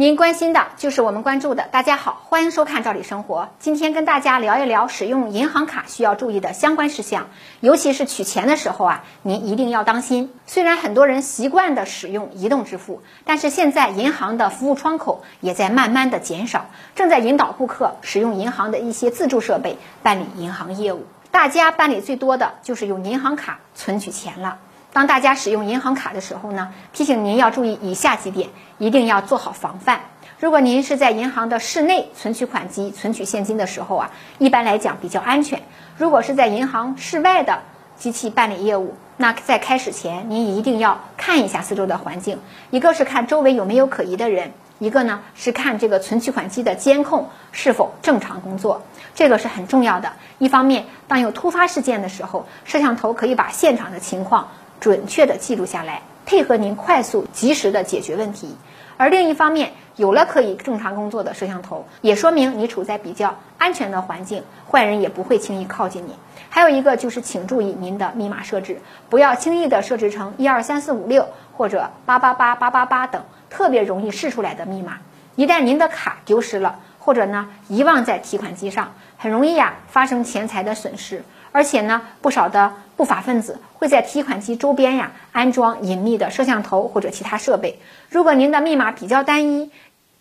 您关心的就是我们关注的。大家好，欢迎收看《赵理生活》。今天跟大家聊一聊使用银行卡需要注意的相关事项，尤其是取钱的时候啊，您一定要当心。虽然很多人习惯的使用移动支付，但是现在银行的服务窗口也在慢慢的减少，正在引导顾客使用银行的一些自助设备办理银行业务。大家办理最多的就是用银行卡存取钱了。当大家使用银行卡的时候呢，提醒您要注意以下几点，一定要做好防范。如果您是在银行的室内存取款机存取现金的时候啊，一般来讲比较安全。如果是在银行室外的机器办理业务，那在开始前您一定要看一下四周的环境，一个是看周围有没有可疑的人，一个呢是看这个存取款机的监控是否正常工作，这个是很重要的。一方面，当有突发事件的时候，摄像头可以把现场的情况。准确的记录下来，配合您快速及时的解决问题。而另一方面，有了可以正常工作的摄像头，也说明你处在比较安全的环境，坏人也不会轻易靠近你。还有一个就是，请注意您的密码设置，不要轻易的设置成一二三四五六或者八八八八八八等特别容易试出来的密码。一旦您的卡丢失了，或者呢遗忘在提款机上，很容易呀发生钱财的损失。而且呢，不少的不法分子会在提款机周边呀安装隐秘的摄像头或者其他设备。如果您的密码比较单一，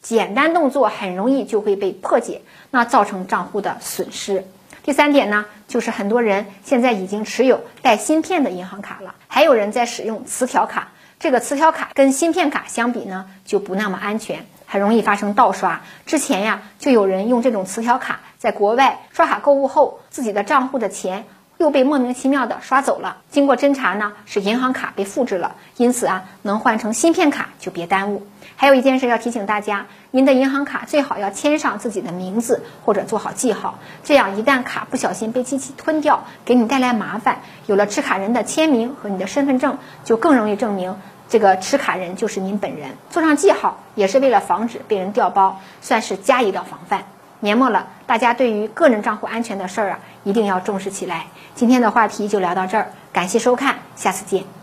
简单动作很容易就会被破解，那造成账户的损失。第三点呢，就是很多人现在已经持有带芯片的银行卡了，还有人在使用磁条卡。这个磁条卡跟芯片卡相比呢，就不那么安全，很容易发生盗刷。之前呀，就有人用这种磁条卡在国外刷卡购物后，自己的账户的钱又被莫名其妙的刷走了。经过侦查呢，是银行卡被复制了，因此啊，能换成芯片卡就别耽误。还有一件事要提醒大家，您的银行卡最好要签上自己的名字或者做好记号，这样一旦卡不小心被机器吞掉，给你带来麻烦，有了持卡人的签名和你的身份证，就更容易证明。这个持卡人就是您本人，做上记号也是为了防止被人调包，算是加一道防范。年末了，大家对于个人账户安全的事儿啊，一定要重视起来。今天的话题就聊到这儿，感谢收看，下次见。